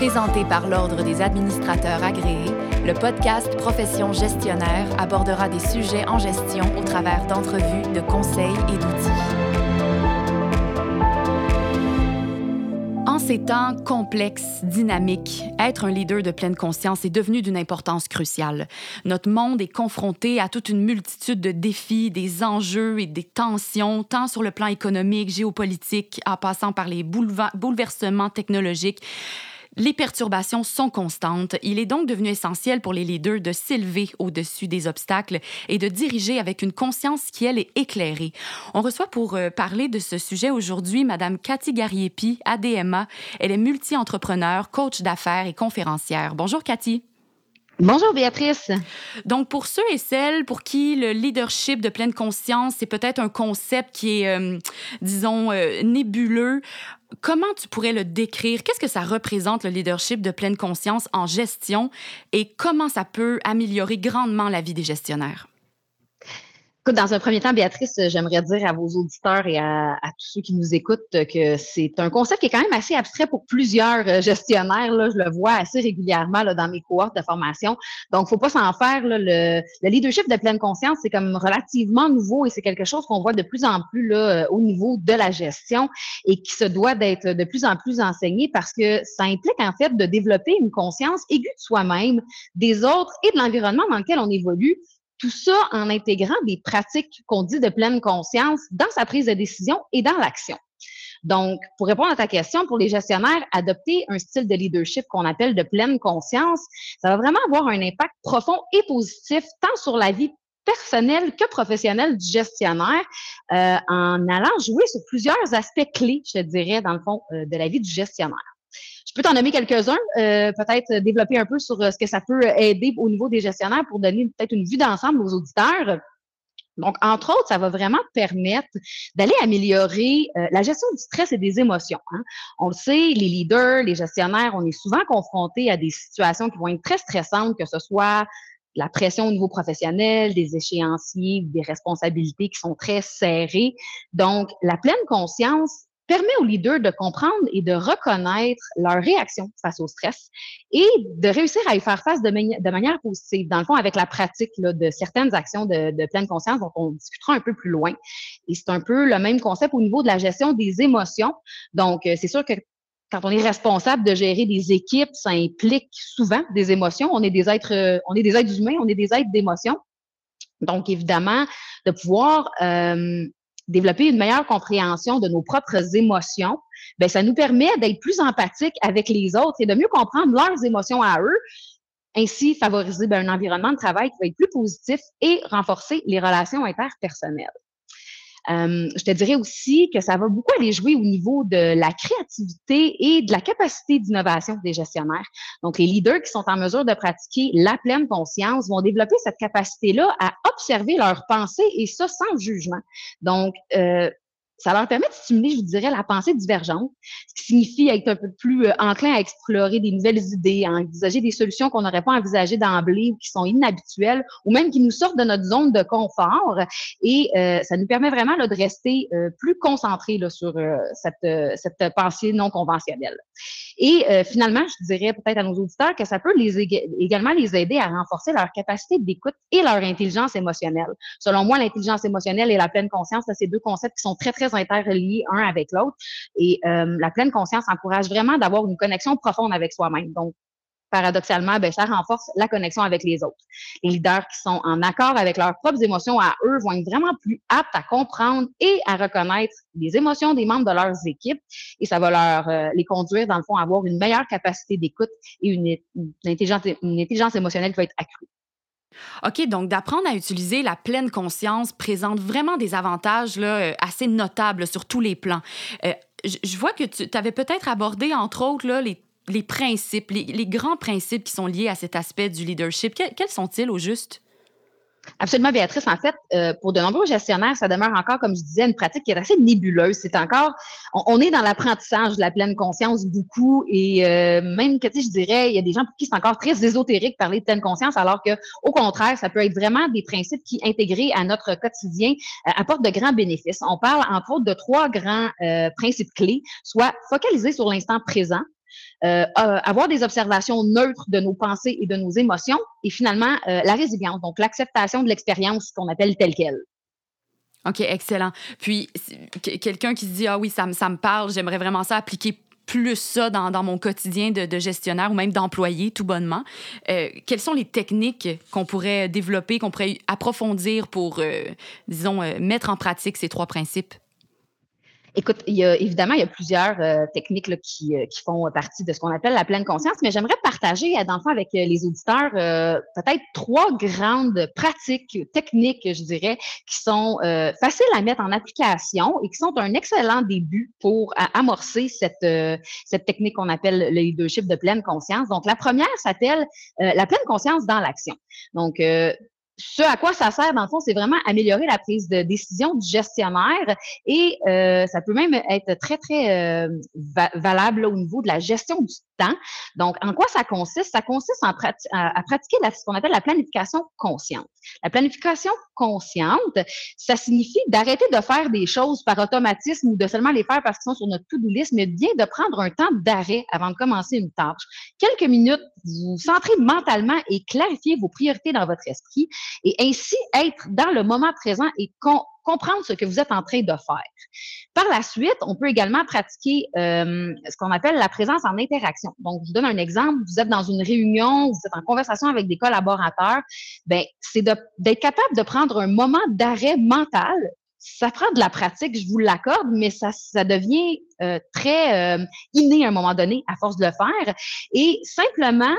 Présenté par l'Ordre des administrateurs agréés, le podcast Profession gestionnaire abordera des sujets en gestion au travers d'entrevues, de conseils et d'outils. En ces temps complexes, dynamiques, être un leader de pleine conscience est devenu d'une importance cruciale. Notre monde est confronté à toute une multitude de défis, des enjeux et des tensions, tant sur le plan économique, géopolitique, en passant par les bouleversements technologiques les perturbations sont constantes. Il est donc devenu essentiel pour les leaders de s'élever au-dessus des obstacles et de diriger avec une conscience qui, elle, est éclairée. On reçoit pour euh, parler de ce sujet aujourd'hui Madame Cathy Gariepi, ADMA. Elle est multi-entrepreneur, coach d'affaires et conférencière. Bonjour Cathy. Bonjour Béatrice. Donc pour ceux et celles pour qui le leadership de pleine conscience, c'est peut-être un concept qui est, euh, disons, euh, nébuleux, comment tu pourrais le décrire? Qu'est-ce que ça représente le leadership de pleine conscience en gestion et comment ça peut améliorer grandement la vie des gestionnaires? Dans un premier temps, Béatrice, j'aimerais dire à vos auditeurs et à, tous ceux qui nous écoutent que c'est un concept qui est quand même assez abstrait pour plusieurs euh, gestionnaires. Là, je le vois assez régulièrement là, dans mes cohortes de formation. Donc, faut pas s'en faire. Là, le, leadership de pleine conscience, c'est comme relativement nouveau et c'est quelque chose qu'on voit de plus en plus là, euh, au niveau de la gestion et qui se doit d'être de plus en plus enseigné parce que ça implique en fait de développer une conscience aiguë de soi-même, des autres et de l'environnement dans lequel on évolue tout ça en intégrant des pratiques qu'on dit de pleine conscience dans sa prise de décision et dans l'action. Donc, pour répondre à ta question, pour les gestionnaires, adopter un style de leadership qu'on appelle de pleine conscience, ça va vraiment avoir un impact profond et positif tant sur la vie personnelle que professionnelle du gestionnaire euh, en allant jouer sur plusieurs aspects clés, je dirais, dans le fond, euh, de la vie du gestionnaire. Je peux t'en nommer quelques-uns, euh, peut-être développer un peu sur euh, ce que ça peut aider au niveau des gestionnaires pour donner peut-être une vue d'ensemble aux auditeurs. Donc, entre autres, ça va vraiment permettre d'aller améliorer euh, la gestion du stress et des émotions. Hein. On le sait, les leaders, les gestionnaires, on est souvent confrontés à des situations qui vont être très stressantes, que ce soit la pression au niveau professionnel, des échéanciers, des responsabilités qui sont très serrées. Donc, la pleine conscience permet aux leaders de comprendre et de reconnaître leur réaction face au stress et de réussir à y faire face de, manière positive. Dans le fond, avec la pratique de certaines actions de, de, pleine conscience dont on discutera un peu plus loin. Et c'est un peu le même concept au niveau de la gestion des émotions. Donc, euh, c'est sûr que quand on est responsable de gérer des équipes, ça implique souvent des émotions. On est des êtres, euh, on est des êtres humains, on est des êtres d'émotions. Donc, évidemment, de pouvoir euh, développer une meilleure compréhension de nos propres émotions, ben ça nous permet d'être plus empathique avec les autres et de mieux comprendre leurs émotions à eux. Ainsi, favoriser ben, un environnement de travail qui va être plus positif et renforcer les relations interpersonnelles. Euh, je te dirais aussi que ça va beaucoup aller jouer au niveau de la créativité et de la capacité d'innovation des gestionnaires. Donc, les leaders qui sont en mesure de pratiquer la pleine conscience vont développer cette capacité-là à observer leurs pensées et ça sans jugement. Donc, euh, ça leur permet de stimuler, je vous dirais, la pensée divergente, ce qui signifie être un peu plus euh, enclin à explorer des nouvelles idées, à envisager des solutions qu'on n'aurait pas envisagées d'emblée ou qui sont inhabituelles ou même qui nous sortent de notre zone de confort. Et euh, ça nous permet vraiment de rester euh, plus concentrés sur cette, pensée non conventionnelle. Et finalement, je dirais peut-être à nos auditeurs que ça peut également les aider à renforcer leur capacité d'écoute et leur intelligence émotionnelle. Selon moi, l'intelligence émotionnelle et la pleine conscience, c'est deux concepts qui sont très, très interreliés un avec l'autre. Et euh, la pleine conscience encourage vraiment d'avoir une connexion profonde avec soi-même. Donc, paradoxalement, ben, ça renforce la connexion avec les autres. Les leaders qui sont en accord avec leurs propres émotions à eux vont être vraiment plus aptes à comprendre et à reconnaître les émotions des membres de leurs équipes et ça va leur euh, les conduire, dans le fond, à avoir une meilleure capacité d'écoute et une, une intelligence émotionnelle qui va être accrue. OK, donc d'apprendre à utiliser la pleine conscience présente vraiment des avantages là, euh, assez notables sur tous les plans. Euh, je vois que tu avais peut-être abordé, entre autres, là, les, principes, les, grands principes qui sont liés à cet aspect du leadership. quels sont-ils au juste? Absolument, Béatrice. En fait, euh, pour de nombreux gestionnaires, ça demeure encore, comme je disais, une pratique qui est assez nébuleuse. C'est encore, on, est dans l'apprentissage de la pleine conscience beaucoup, et euh, même que, tu sais, je dirais, il y a des gens pour qui c'est encore très ésotérique parler de pleine conscience, alors que, au contraire, ça peut être vraiment des principes qui, intégrés à notre quotidien, euh, apportent de grands bénéfices. On parle entre autres de trois grands principes clés, soit focaliser sur l'instant présent, avoir des observations neutres de nos pensées et de nos émotions, et finalement, la résilience, donc l'acceptation de l'expérience qu'on appelle telle qu'elle. OK, excellent. Puis, quelqu'un qui se dit, ah oui, ça, ça me parle, j'aimerais vraiment ça appliquer plus ça dans, dans mon quotidien de, gestionnaire ou même d'employé, tout bonnement. Euh, quelles sont les techniques qu'on pourrait développer, qu'on pourrait approfondir pour, euh, disons, euh, mettre en pratique ces trois principes? Écoute, il y a, évidemment, il y a plusieurs euh, techniques là, qui, euh, qui, font partie de ce qu'on appelle la pleine conscience, mais j'aimerais partager, euh, dans le fond, avec les auditeurs, peut-être trois grandes pratiques techniques, je dirais, qui sont faciles à mettre en application et qui sont un excellent début pour amorcer cette, cette technique qu'on appelle le leadership de pleine conscience. Donc, la première s'appelle la pleine conscience dans l'action. Donc, ce à quoi ça sert, dans le fond, c'est vraiment améliorer la prise de décision du gestionnaire et euh, ça peut même être très, très euh, valable au niveau de la gestion du temps. Donc, en quoi ça consiste? Ça consiste à, pratiquer ce qu'on appelle la planification consciente. La planification consciente, ça signifie d'arrêter de faire des choses par automatisme ou de seulement les faire parce qu'ils sont sur notre to-do list, mais bien de prendre un temps d'arrêt avant de commencer une tâche. Quelques minutes, vous centrez mentalement et clarifiez vos priorités dans votre esprit et ainsi être dans le moment présent et comprendre ce que vous êtes en train de faire. Par la suite, on peut également pratiquer euh, ce qu'on appelle la présence en interaction. Donc, je vous donne un exemple. Vous êtes dans une réunion, vous êtes en conversation avec des collaborateurs. Ben, c'est d'être capable de prendre un moment d'arrêt mental. Ça prend de la pratique, je vous l'accorde, mais ça, devient euh, très euh, inné à un moment donné à force de le faire. Et simplement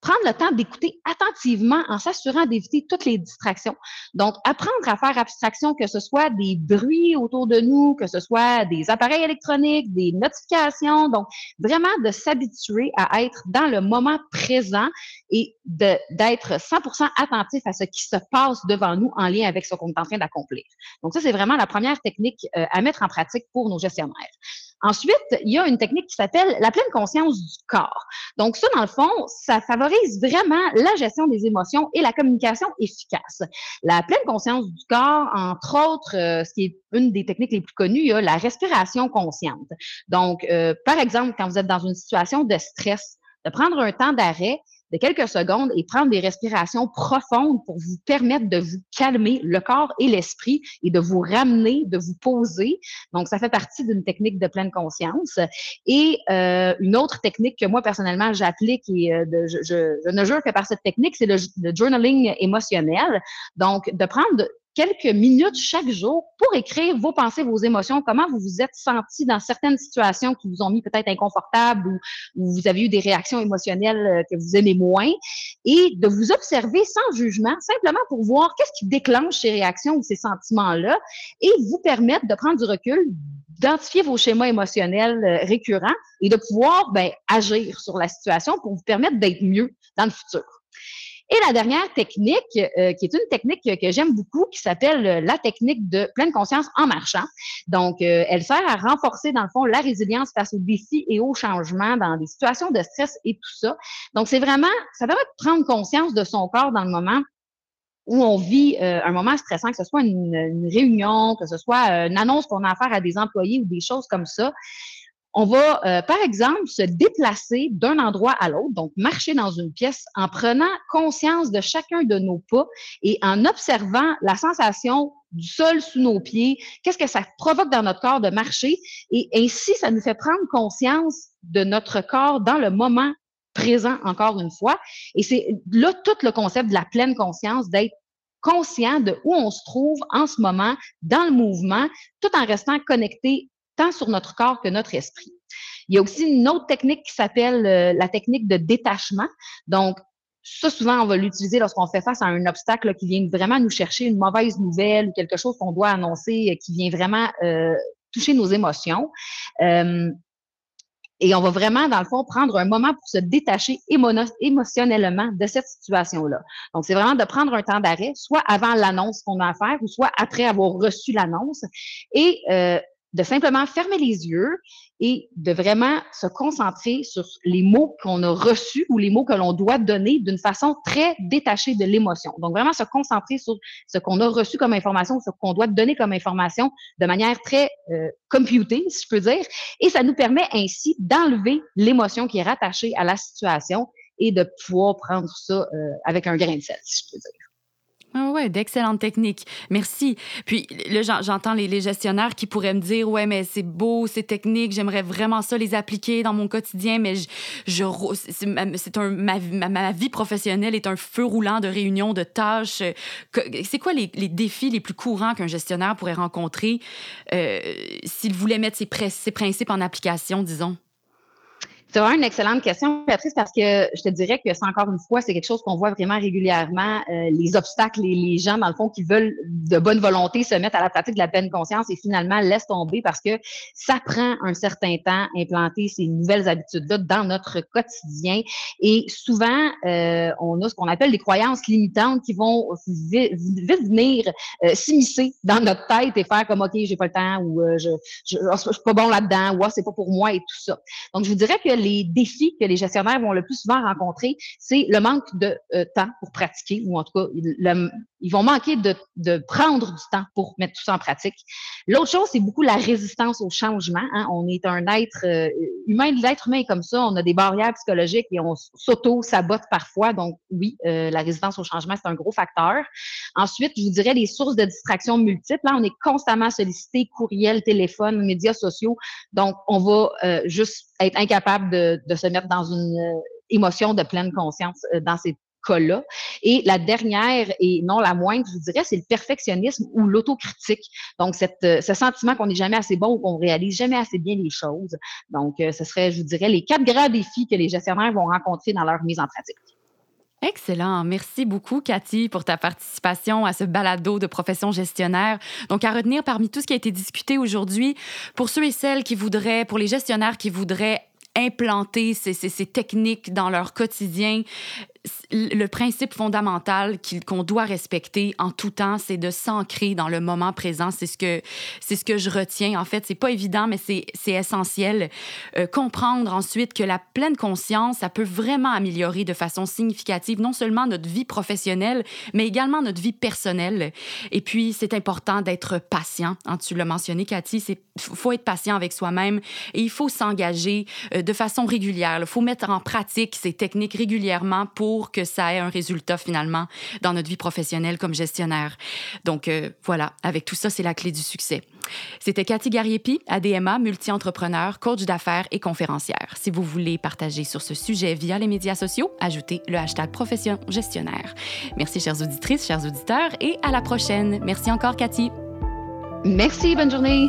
prendre le temps d'écouter attentivement en s'assurant d'éviter toutes les distractions. Donc, apprendre à faire abstraction, que ce soit des bruits autour de nous, que ce soit des appareils électroniques, des notifications. Donc, vraiment de s'habituer à être dans le moment présent et d'être 100% attentif à ce qui se passe devant nous en lien avec ce qu'on est en train d'accomplir. Donc, ça, c'est vraiment la première technique euh, à mettre en pratique pour nos gestionnaires. Ensuite, il y a une technique qui s'appelle la pleine conscience du corps. Donc ça, dans le fond, ça favorise vraiment la gestion des émotions et la communication efficace. La pleine conscience du corps, entre autres, euh, ce qui est une des techniques les plus connues, il la respiration consciente. Donc, euh, par exemple, quand vous êtes dans une situation de stress, de prendre un temps d'arrêt de quelques secondes et prendre des respirations profondes pour vous permettre de vous calmer le corps et l'esprit et de vous ramener, de vous poser. Donc, ça fait partie d'une technique de pleine conscience. Et euh, une autre technique que moi, personnellement, j'applique et euh, de, je, je, ne jure que par cette technique, c'est le journaling émotionnel. Donc, de prendre quelques minutes chaque jour pour écrire vos pensées, vos émotions, comment vous vous êtes senti dans certaines situations qui vous ont mis peut-être inconfortable ou, ou, vous avez eu des réactions émotionnelles euh, que vous aimez moins et de vous observer sans jugement, simplement pour voir qu'est-ce qui déclenche ces réactions ou ces sentiments-là et vous permettre de prendre du recul, d'identifier vos schémas émotionnels euh, récurrents et de pouvoir ben, agir sur la situation pour vous permettre d'être mieux dans le futur. Et la dernière technique, euh, qui est une technique que, j'aime beaucoup, qui s'appelle euh, la technique de pleine conscience en marchant. Donc, euh, elle sert à renforcer, dans le fond, la résilience face aux défis et aux changements dans des situations de stress et tout ça. Donc, c'est vraiment, ça permet de prendre conscience de son corps dans le moment où on vit un moment stressant, que ce soit une, une réunion, que ce soit une annonce qu'on a à faire à des employés ou des choses comme ça on va, euh, par exemple, se déplacer d'un endroit à l'autre, donc marcher dans une pièce en prenant conscience de chacun de nos pas et en observant la sensation du sol sous nos pieds, qu'est-ce que ça provoque dans notre corps de marcher. Et ainsi, ça nous fait prendre conscience de notre corps dans le moment présent, encore une fois. Et c'est là tout le concept de la pleine conscience, d'être conscient de où on se trouve en ce moment dans le mouvement, tout en restant connecté tant sur notre corps que notre esprit. Il y a aussi une autre technique qui s'appelle euh, la technique de détachement. Donc, ça, souvent, on va l'utiliser lorsqu'on fait face à un obstacle qui vient vraiment nous chercher une mauvaise nouvelle ou quelque chose qu'on doit annoncer euh, qui vient vraiment euh, toucher nos émotions. et on va vraiment, dans le fond, prendre un moment pour se détacher émotionnellement de cette situation-là. Donc, c'est vraiment de prendre un temps d'arrêt, soit avant l'annonce qu'on a à faire, ou soit après avoir reçu l'annonce, et de simplement fermer les yeux et de vraiment se concentrer sur les mots qu'on a reçus ou les mots que l'on doit donner d'une façon très détachée de l'émotion. Donc, vraiment se concentrer sur ce qu'on a reçu comme information, ce qu'on doit donner comme information de manière très euh, computée, si je peux dire. Et ça nous permet ainsi d'enlever l'émotion qui est rattachée à la situation et de pouvoir prendre ça euh, avec un grain de sel, si je peux dire. Ah ouais, d'excellentes techniques. Merci. Puis là, j'entends les, gestionnaires qui pourraient me dire Ouais, mais c'est beau, c'est technique, j'aimerais vraiment ça les appliquer dans mon quotidien, mais je, je c'est un, ma, ma, vie professionnelle est un feu roulant de réunions, de tâches. C'est quoi les, les, défis les plus courants qu'un gestionnaire pourrait rencontrer euh, s'il voulait mettre ses, ses principes en application, disons? C'est vraiment une excellente question, Patrice, parce que je te dirais que c'est encore une fois, c'est quelque chose qu'on voit vraiment régulièrement, euh, les obstacles, les, les gens, dans le fond, qui veulent de bonne volonté se mettre à la pratique de la pleine conscience et finalement laissent tomber parce que ça prend un certain temps implanter ces nouvelles habitudes-là dans notre quotidien. Et souvent, euh, on a ce qu'on appelle des croyances limitantes qui vont vite, venir euh, s'immiscer dans notre tête et faire comme, OK, j'ai pas le temps ou je, je, je, suis pas bon là-dedans ou ah, c'est pas pour moi et tout ça. Donc, je vous dirais que les défis que les gestionnaires vont le plus souvent rencontrer, c'est le manque de euh, temps pour pratiquer, ou en tout cas, ils vont manquer de, de, prendre du temps pour mettre tout ça en pratique. L'autre chose, c'est beaucoup la résistance au changement. Hein. On est un être euh, humain, l'être humain est comme ça, on a des barrières psychologiques et on s'auto-sabote parfois. Donc, oui, euh, la résistance au changement, c'est un gros facteur. Ensuite, je vous dirais les sources de distraction multiples. Là, on est constamment sollicité, courriel, téléphone, médias sociaux. Donc, on va juste être incapable de, de, se mettre dans une euh, émotion de pleine conscience euh, dans ces cas-là. Et la dernière, et non la moindre, je vous dirais, c'est le perfectionnisme ou l'autocritique. Donc, cette, euh, ce sentiment qu'on n'est jamais assez bon ou qu'on réalise jamais assez bien les choses. Donc, ce serait, je vous dirais, les quatre grands défis que les gestionnaires vont rencontrer dans leur mise en pratique. Excellent. Merci beaucoup, Cathy, pour ta participation à ce balado de profession gestionnaire. Donc, à retenir parmi tout ce qui a été discuté aujourd'hui, pour ceux et celles qui voudraient, pour les gestionnaires qui voudraient implanter ces, ces, techniques dans leur quotidien, le principe fondamental qu'on doit respecter en tout temps, c'est de s'ancrer dans le moment présent. C'est ce que ce que je retiens. En fait, c'est pas évident, mais c'est essentiel. Euh, comprendre ensuite que la pleine conscience, ça peut vraiment améliorer de façon significative non seulement notre vie professionnelle, mais également notre vie personnelle. Et puis, c'est important d'être patient. Hein, tu l'as mentionné, Cathy, c'est faut être patient avec soi-même et il faut s'engager euh, de façon régulière. Il faut mettre en pratique ces techniques régulièrement pour pour que ça ait un résultat finalement dans notre vie professionnelle comme gestionnaire. Donc euh, voilà, avec tout ça, c'est la clé du succès. C'était Cathy Gariepi, ADMA, multi-entrepreneur, coach d'affaires et conférencière. Si vous voulez partager sur ce sujet via les médias sociaux, ajoutez le hashtag profession gestionnaire. Merci chères auditrices, chers auditeurs et à la prochaine. Merci encore Cathy. Merci, bonne journée.